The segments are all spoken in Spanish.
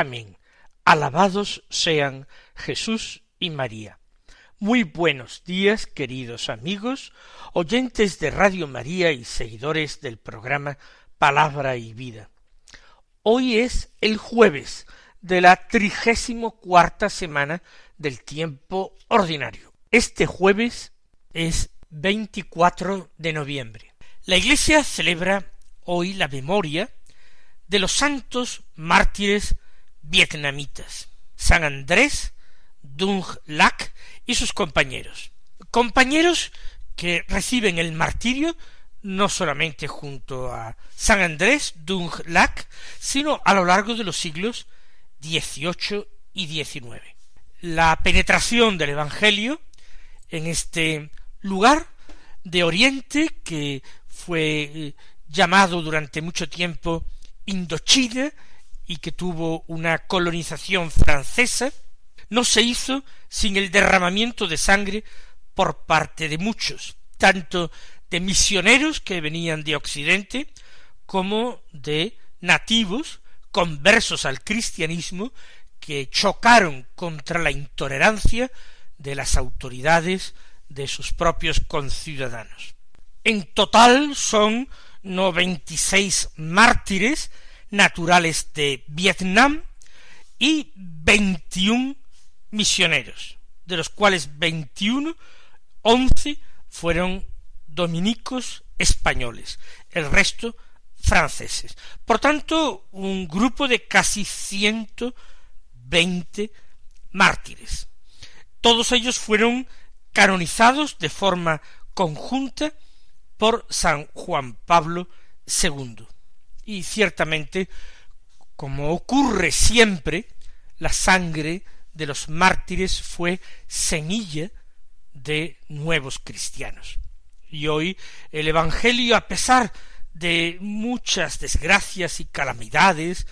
Amén. Alabados sean Jesús y María. Muy buenos días, queridos amigos, oyentes de Radio María y seguidores del programa Palabra y Vida. Hoy es el jueves de la trigésimo cuarta semana del tiempo ordinario. Este jueves es 24 de noviembre. La Iglesia celebra hoy la memoria de los santos mártires vietnamitas, San Andrés, Dung Lac y sus compañeros. Compañeros que reciben el martirio no solamente junto a San Andrés, Dung Lac, sino a lo largo de los siglos XVIII y XIX. La penetración del Evangelio en este lugar de Oriente que fue eh, llamado durante mucho tiempo Indochina y que tuvo una colonización francesa, no se hizo sin el derramamiento de sangre por parte de muchos, tanto de misioneros que venían de Occidente, como de nativos conversos al cristianismo que chocaron contra la intolerancia de las autoridades de sus propios conciudadanos. En total son noventa y seis mártires naturales de Vietnam y veintiún misioneros, de los cuales veintiuno, once fueron dominicos españoles, el resto franceses. Por tanto, un grupo de casi ciento veinte mártires. Todos ellos fueron canonizados de forma conjunta por San Juan Pablo II. Y ciertamente, como ocurre siempre, la sangre de los mártires fue semilla de nuevos cristianos. Y hoy el Evangelio, a pesar de muchas desgracias y calamidades,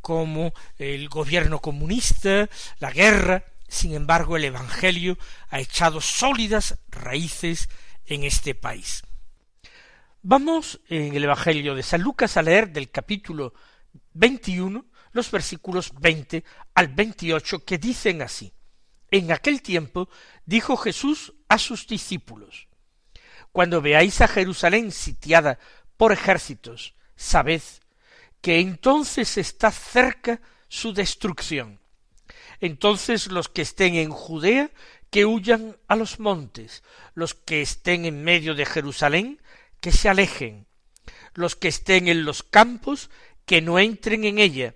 como el gobierno comunista, la guerra, sin embargo el Evangelio ha echado sólidas raíces en este país. Vamos en el Evangelio de San Lucas a leer del capítulo 21 los versículos 20 al 28 que dicen así. En aquel tiempo dijo Jesús a sus discípulos, Cuando veáis a Jerusalén sitiada por ejércitos, sabed que entonces está cerca su destrucción. Entonces los que estén en Judea, que huyan a los montes, los que estén en medio de Jerusalén, que se alejen, los que estén en los campos, que no entren en ella,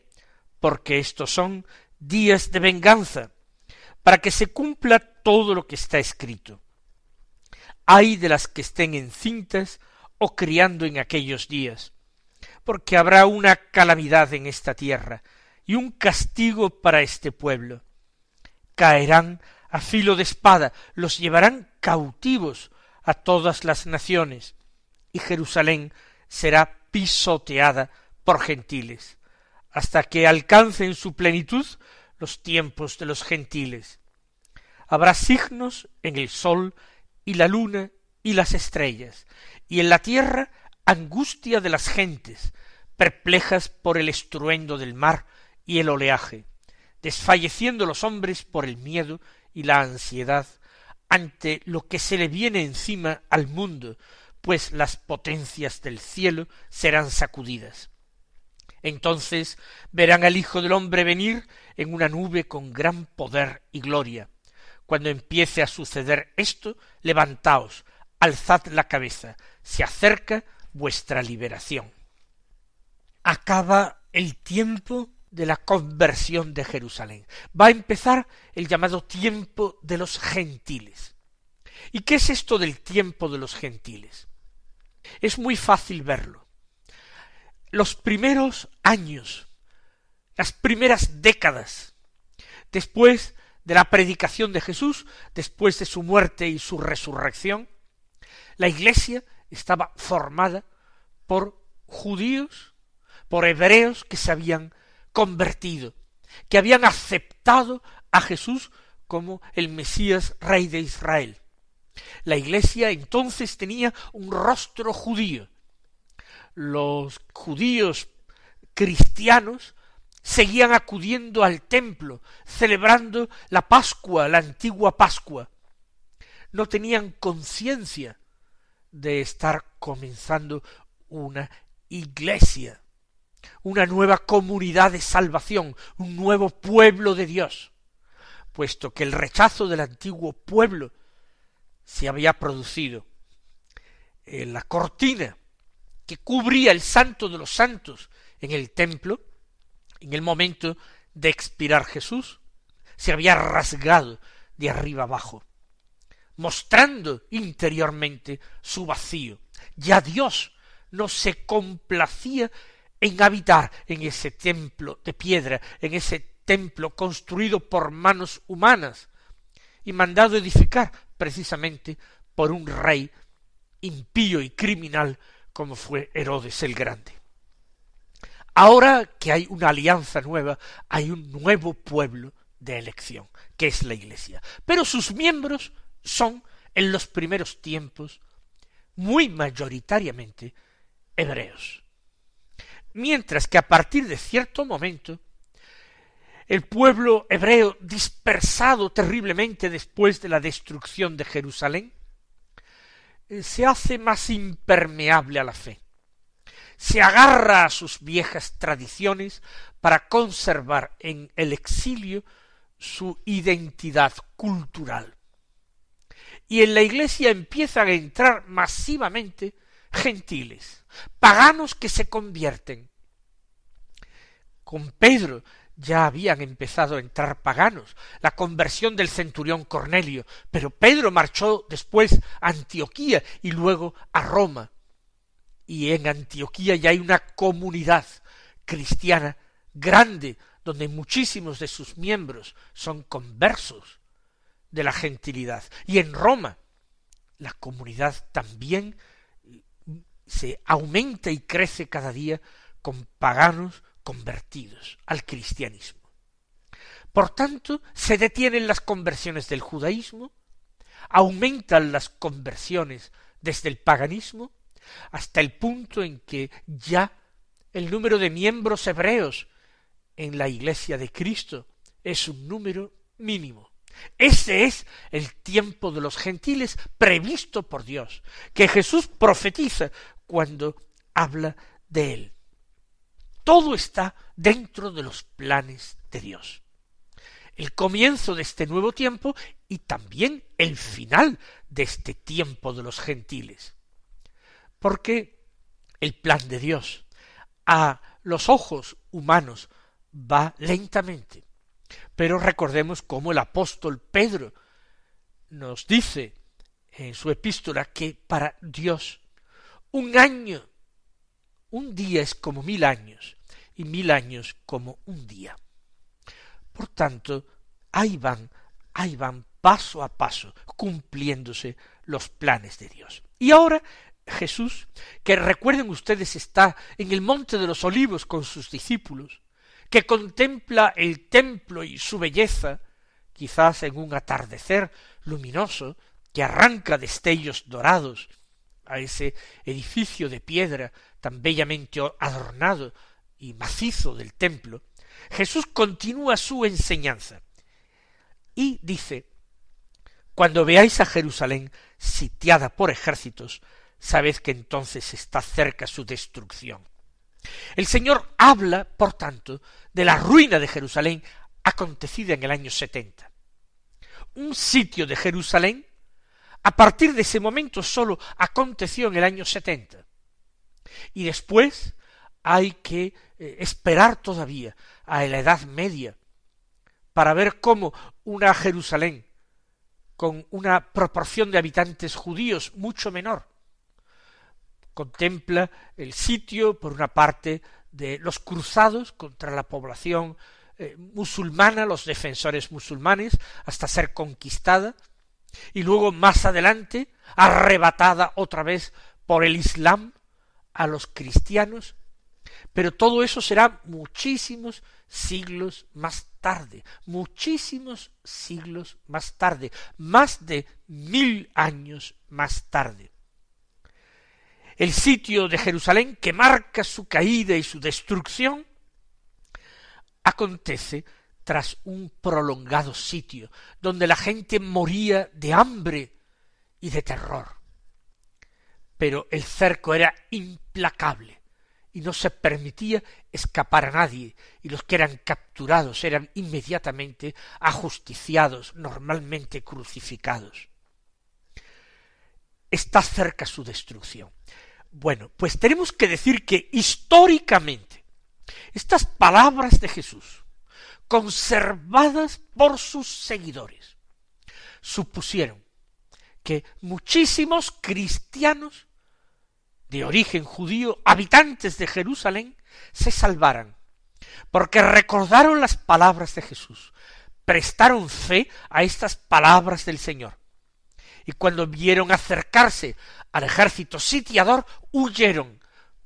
porque estos son días de venganza, para que se cumpla todo lo que está escrito. Hay de las que estén encintas o criando en aquellos días, porque habrá una calamidad en esta tierra y un castigo para este pueblo. Caerán a filo de espada, los llevarán cautivos a todas las naciones, y Jerusalén será pisoteada por gentiles, hasta que alcancen su plenitud los tiempos de los gentiles. Habrá signos en el sol y la luna y las estrellas, y en la tierra angustia de las gentes, perplejas por el estruendo del mar y el oleaje, desfalleciendo los hombres por el miedo y la ansiedad ante lo que se le viene encima al mundo pues las potencias del cielo serán sacudidas. Entonces verán al Hijo del hombre venir en una nube con gran poder y gloria. Cuando empiece a suceder esto, levantaos, alzad la cabeza, se acerca vuestra liberación. Acaba el tiempo de la conversión de Jerusalén. Va a empezar el llamado tiempo de los gentiles. ¿Y qué es esto del tiempo de los gentiles? Es muy fácil verlo. Los primeros años las primeras décadas después de la predicación de Jesús, después de su muerte y su resurrección, la Iglesia estaba formada por judíos, por hebreos que se habían convertido, que habían aceptado a Jesús como el Mesías Rey de Israel. La Iglesia entonces tenía un rostro judío. Los judíos cristianos seguían acudiendo al templo, celebrando la Pascua, la antigua Pascua. No tenían conciencia de estar comenzando una iglesia, una nueva comunidad de salvación, un nuevo pueblo de Dios, puesto que el rechazo del antiguo pueblo se había producido en la cortina que cubría el santo de los santos en el templo, en el momento de expirar Jesús, se había rasgado de arriba abajo, mostrando interiormente su vacío. Ya Dios no se complacía en habitar en ese templo de piedra, en ese templo construido por manos humanas y mandado edificar precisamente por un rey impío y criminal como fue Herodes el Grande. Ahora que hay una alianza nueva, hay un nuevo pueblo de elección, que es la Iglesia. Pero sus miembros son, en los primeros tiempos, muy mayoritariamente hebreos. Mientras que a partir de cierto momento, el pueblo hebreo dispersado terriblemente después de la destrucción de Jerusalén, eh, se hace más impermeable a la fe se agarra a sus viejas tradiciones para conservar en el exilio su identidad cultural. Y en la iglesia empiezan a entrar masivamente gentiles, paganos que se convierten. Con Pedro ya habían empezado a entrar paganos, la conversión del centurión Cornelio, pero Pedro marchó después a Antioquía y luego a Roma, y en Antioquía ya hay una comunidad cristiana grande donde muchísimos de sus miembros son conversos de la gentilidad. Y en Roma la comunidad también se aumenta y crece cada día con paganos convertidos al cristianismo. Por tanto, se detienen las conversiones del judaísmo, aumentan las conversiones desde el paganismo, hasta el punto en que ya el número de miembros hebreos en la iglesia de Cristo es un número mínimo. Ese es el tiempo de los gentiles previsto por Dios, que Jesús profetiza cuando habla de él. Todo está dentro de los planes de Dios. El comienzo de este nuevo tiempo y también el final de este tiempo de los gentiles porque el plan de Dios a los ojos humanos va lentamente. Pero recordemos cómo el apóstol Pedro nos dice en su epístola que para Dios un año, un día es como mil años y mil años como un día. Por tanto, ahí van, ahí van paso a paso cumpliéndose los planes de Dios. Y ahora Jesús, que recuerden ustedes está en el monte de los olivos con sus discípulos, que contempla el templo y su belleza, quizás en un atardecer luminoso, que arranca destellos dorados a ese edificio de piedra tan bellamente adornado y macizo del templo, Jesús continúa su enseñanza y dice, cuando veáis a Jerusalén sitiada por ejércitos, sabed que entonces está cerca su destrucción. El Señor habla, por tanto, de la ruina de Jerusalén acontecida en el año setenta. Un sitio de Jerusalén, a partir de ese momento sólo aconteció en el año setenta. Y después hay que eh, esperar todavía a la Edad Media para ver cómo una Jerusalén con una proporción de habitantes judíos mucho menor contempla el sitio, por una parte, de los cruzados contra la población eh, musulmana, los defensores musulmanes, hasta ser conquistada, y luego más adelante arrebatada otra vez por el Islam a los cristianos, pero todo eso será muchísimos siglos más tarde, muchísimos siglos más tarde, más de mil años más tarde. El sitio de Jerusalén que marca su caída y su destrucción acontece tras un prolongado sitio, donde la gente moría de hambre y de terror. Pero el cerco era implacable y no se permitía escapar a nadie, y los que eran capturados eran inmediatamente ajusticiados, normalmente crucificados. Está cerca su destrucción. Bueno, pues tenemos que decir que históricamente estas palabras de Jesús, conservadas por sus seguidores, supusieron que muchísimos cristianos de origen judío, habitantes de Jerusalén, se salvaran, porque recordaron las palabras de Jesús, prestaron fe a estas palabras del Señor, y cuando vieron acercarse al ejército sitiador, huyeron,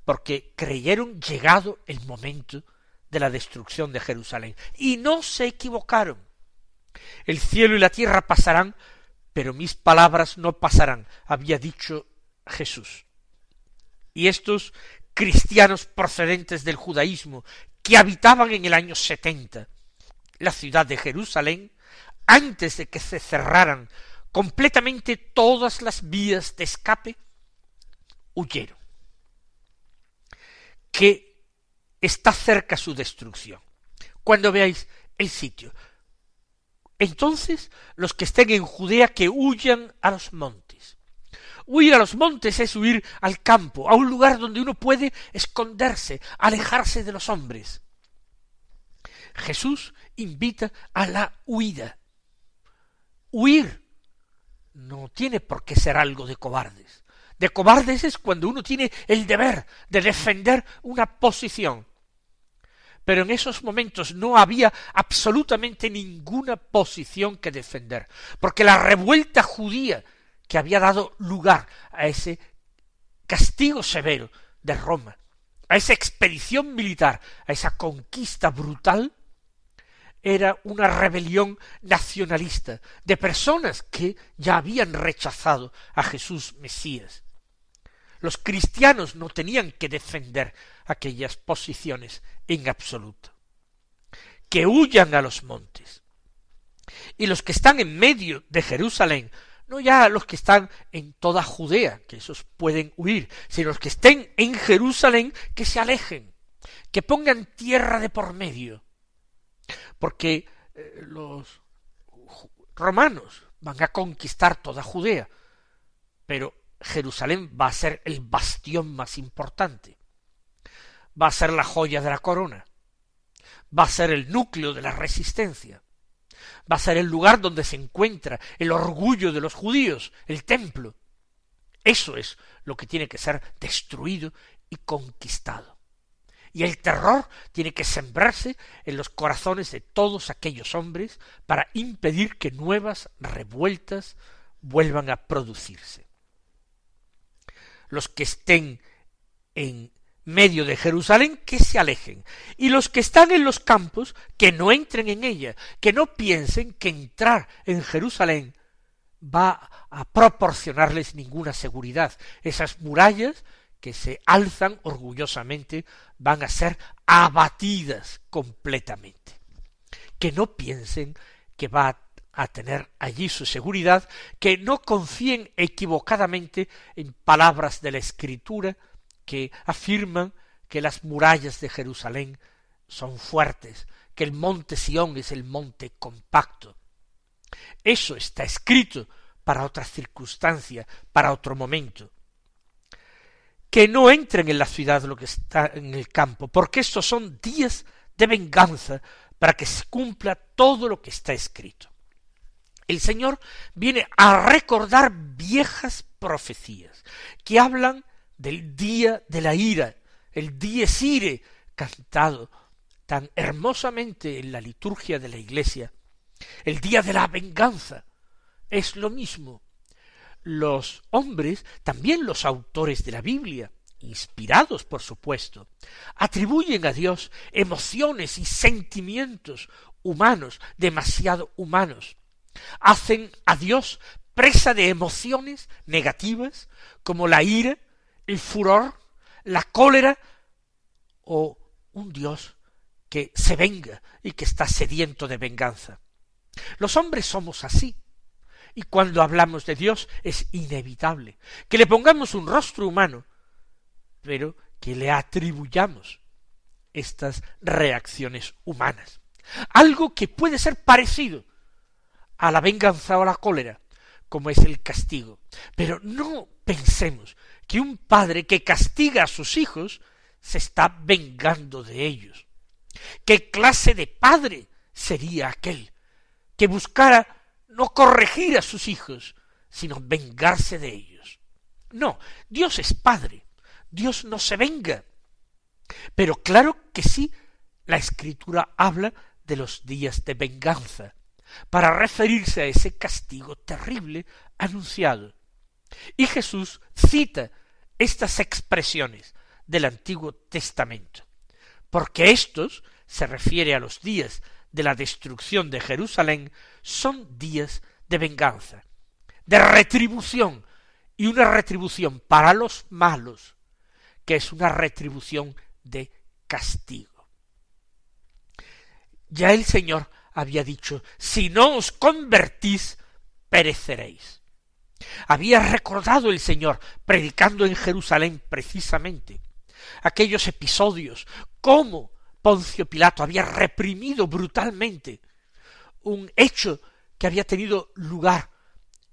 porque creyeron llegado el momento de la destrucción de Jerusalén. Y no se equivocaron. El cielo y la tierra pasarán, pero mis palabras no pasarán, había dicho Jesús. Y estos cristianos procedentes del judaísmo, que habitaban en el año setenta la ciudad de Jerusalén, antes de que se cerraran completamente todas las vías de escape, huyeron. Que está cerca su destrucción. Cuando veáis el sitio. Entonces, los que estén en Judea que huyan a los montes. Huir a los montes es huir al campo, a un lugar donde uno puede esconderse, alejarse de los hombres. Jesús invita a la huida. Huir no tiene por qué ser algo de cobardes. De cobardes es cuando uno tiene el deber de defender una posición. Pero en esos momentos no había absolutamente ninguna posición que defender, porque la revuelta judía que había dado lugar a ese castigo severo de Roma, a esa expedición militar, a esa conquista brutal, era una rebelión nacionalista de personas que ya habían rechazado a Jesús Mesías. Los cristianos no tenían que defender aquellas posiciones en absoluto. Que huyan a los montes. Y los que están en medio de Jerusalén, no ya los que están en toda Judea, que esos pueden huir, sino los que estén en Jerusalén, que se alejen, que pongan tierra de por medio, porque eh, los romanos van a conquistar toda Judea, pero Jerusalén va a ser el bastión más importante, va a ser la joya de la corona, va a ser el núcleo de la resistencia, va a ser el lugar donde se encuentra el orgullo de los judíos, el templo. Eso es lo que tiene que ser destruido y conquistado. Y el terror tiene que sembrarse en los corazones de todos aquellos hombres para impedir que nuevas revueltas vuelvan a producirse. Los que estén en medio de Jerusalén, que se alejen, y los que están en los campos, que no entren en ella, que no piensen que entrar en Jerusalén va a proporcionarles ninguna seguridad. Esas murallas que se alzan orgullosamente van a ser abatidas completamente. Que no piensen que va a tener allí su seguridad, que no confíen equivocadamente en palabras de la Escritura que afirman que las murallas de Jerusalén son fuertes, que el monte Sión es el monte compacto. Eso está escrito para otra circunstancia, para otro momento que no entren en la ciudad lo que está en el campo, porque estos son días de venganza para que se cumpla todo lo que está escrito. El Señor viene a recordar viejas profecías que hablan del día de la ira, el dies ire, cantado tan hermosamente en la liturgia de la Iglesia, el día de la venganza, es lo mismo. Los hombres, también los autores de la Biblia, inspirados por supuesto, atribuyen a Dios emociones y sentimientos humanos, demasiado humanos. Hacen a Dios presa de emociones negativas como la ira, el furor, la cólera o un Dios que se venga y que está sediento de venganza. Los hombres somos así. Y cuando hablamos de Dios es inevitable que le pongamos un rostro humano pero que le atribuyamos estas reacciones humanas. Algo que puede ser parecido a la venganza o la cólera, como es el castigo. Pero no pensemos que un padre que castiga a sus hijos se está vengando de ellos. ¿Qué clase de padre sería aquel que buscara no corregir a sus hijos, sino vengarse de ellos? No, Dios es padre, Dios no se venga. Pero claro que sí, la escritura habla de los días de venganza, para referirse a ese castigo terrible anunciado. Y Jesús cita estas expresiones del Antiguo Testamento, porque estos se refiere a los días de la destrucción de Jerusalén, son días de venganza, de retribución, y una retribución para los malos, que es una retribución de castigo. Ya el Señor había dicho, si no os convertís, pereceréis. Había recordado el Señor, predicando en Jerusalén precisamente, aquellos episodios, cómo Poncio Pilato había reprimido brutalmente un hecho que había tenido lugar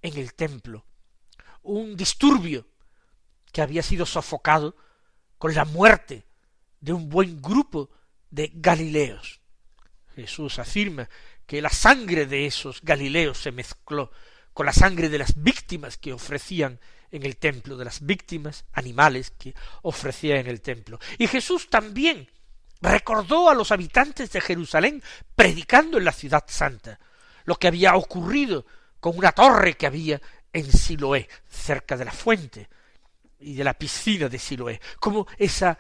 en el templo, un disturbio que había sido sofocado con la muerte de un buen grupo de Galileos. Jesús afirma que la sangre de esos Galileos se mezcló con la sangre de las víctimas que ofrecían en el templo, de las víctimas animales que ofrecía en el templo. Y Jesús también recordó a los habitantes de Jerusalén, predicando en la ciudad santa, lo que había ocurrido con una torre que había en Siloé, cerca de la fuente, y de la piscina de Siloé, como esa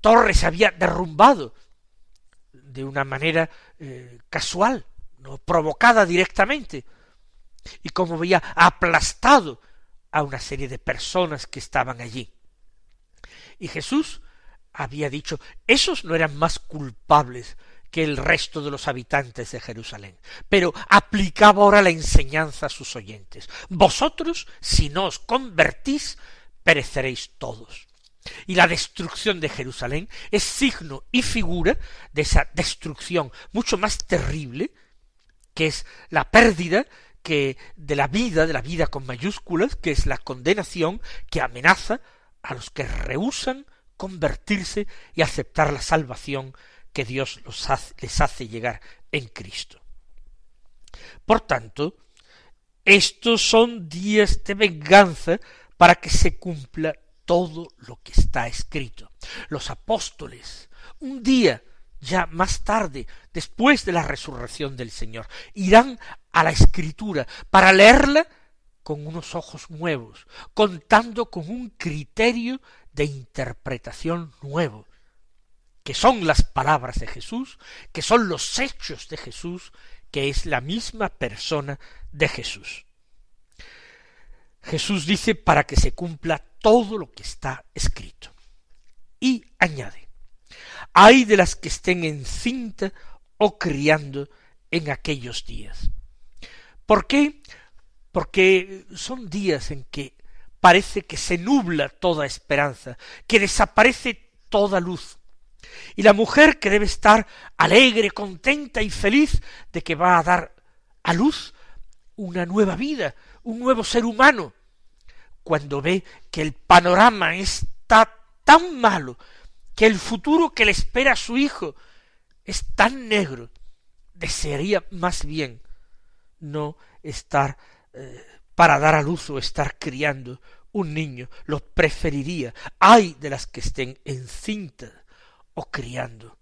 torre se había derrumbado de una manera eh, casual, no provocada directamente, y como había aplastado a una serie de personas que estaban allí. Y Jesús había dicho, esos no eran más culpables que el resto de los habitantes de Jerusalén, pero aplicaba ahora la enseñanza a sus oyentes. Vosotros, si no os convertís, pereceréis todos. Y la destrucción de Jerusalén es signo y figura de esa destrucción mucho más terrible, que es la pérdida que de la vida, de la vida con mayúsculas, que es la condenación que amenaza a los que rehusan convertirse y aceptar la salvación que Dios les hace llegar en Cristo. Por tanto, estos son días de venganza para que se cumpla todo lo que está escrito. Los apóstoles, un día ya más tarde, después de la resurrección del Señor, irán a la escritura para leerla con unos ojos nuevos, contando con un criterio de interpretación nuevo, que son las palabras de Jesús, que son los hechos de Jesús, que es la misma persona de Jesús. Jesús dice para que se cumpla todo lo que está escrito. Y añade, hay de las que estén encinta o criando en aquellos días. ¿Por qué? Porque son días en que parece que se nubla toda esperanza, que desaparece toda luz. Y la mujer que debe estar alegre, contenta y feliz de que va a dar a luz una nueva vida, un nuevo ser humano, cuando ve que el panorama está tan malo, que el futuro que le espera a su hijo es tan negro, desearía más bien no estar eh, para dar a luz o estar criando un niño, lo preferiría. Hay de las que estén encintas o criando.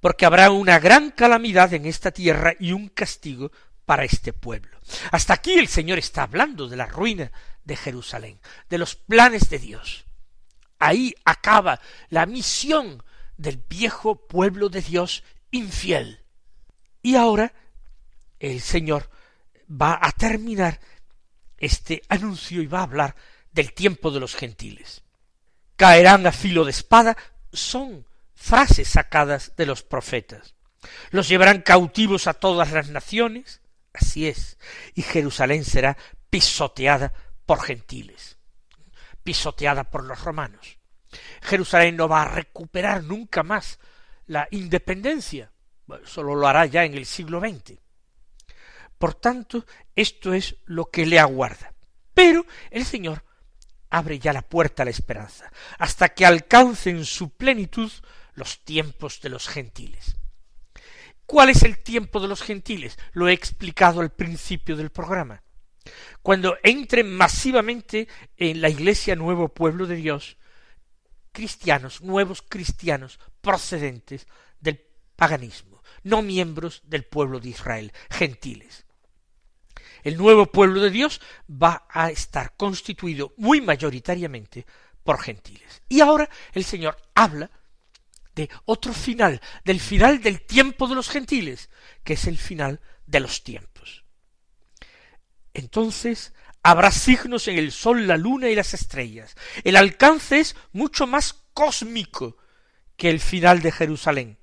Porque habrá una gran calamidad en esta tierra y un castigo para este pueblo. Hasta aquí el Señor está hablando de la ruina de Jerusalén, de los planes de Dios. Ahí acaba la misión del viejo pueblo de Dios infiel. Y ahora el Señor va a terminar este anuncio y va a hablar del tiempo de los gentiles. Caerán a filo de espada son frases sacadas de los profetas. Los llevarán cautivos a todas las naciones, así es, y Jerusalén será pisoteada por gentiles, pisoteada por los romanos. Jerusalén no va a recuperar nunca más la independencia, solo lo hará ya en el siglo XX. Por tanto, esto es lo que le aguarda. Pero el Señor abre ya la puerta a la esperanza, hasta que alcancen su plenitud los tiempos de los gentiles. ¿Cuál es el tiempo de los gentiles? Lo he explicado al principio del programa. Cuando entren masivamente en la iglesia nuevo pueblo de Dios, cristianos, nuevos cristianos procedentes del paganismo, no miembros del pueblo de Israel, gentiles. El nuevo pueblo de Dios va a estar constituido muy mayoritariamente por gentiles. Y ahora el Señor habla otro final, del final del tiempo de los gentiles, que es el final de los tiempos. Entonces habrá signos en el sol, la luna y las estrellas. El alcance es mucho más cósmico que el final de Jerusalén.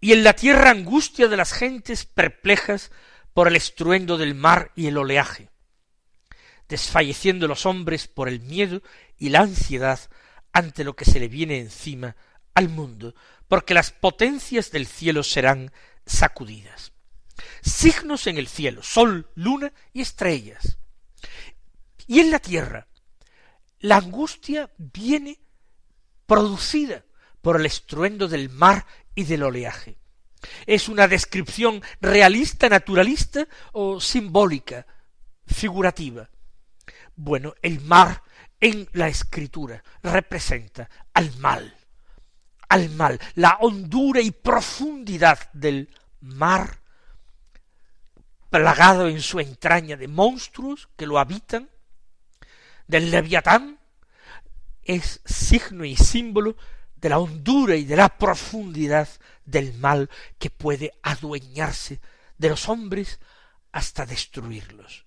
Y en la tierra angustia de las gentes perplejas por el estruendo del mar y el oleaje, desfalleciendo los hombres por el miedo y la ansiedad ante lo que se le viene encima al mundo, porque las potencias del cielo serán sacudidas. Signos en el cielo, sol, luna y estrellas. Y en la tierra, la angustia viene producida por el estruendo del mar y del oleaje. ¿Es una descripción realista, naturalista o simbólica, figurativa? Bueno, el mar en la escritura representa al mal, al mal, la hondura y profundidad del mar, plagado en su entraña de monstruos que lo habitan, del leviatán, es signo y símbolo de la hondura y de la profundidad del mal que puede adueñarse de los hombres hasta destruirlos.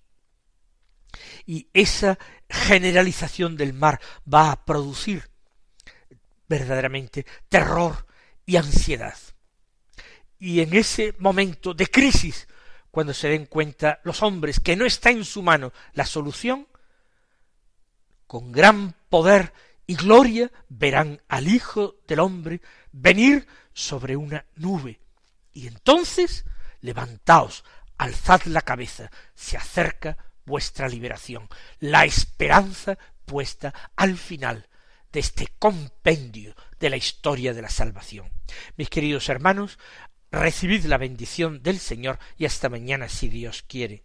Y esa generalización del mar va a producir verdaderamente terror y ansiedad. Y en ese momento de crisis, cuando se den cuenta los hombres que no está en su mano la solución, con gran poder y gloria verán al Hijo del hombre venir sobre una nube. Y entonces levantaos, alzad la cabeza, se acerca vuestra liberación, la esperanza puesta al final de este compendio de la historia de la salvación. Mis queridos hermanos, recibid la bendición del Señor y hasta mañana si Dios quiere.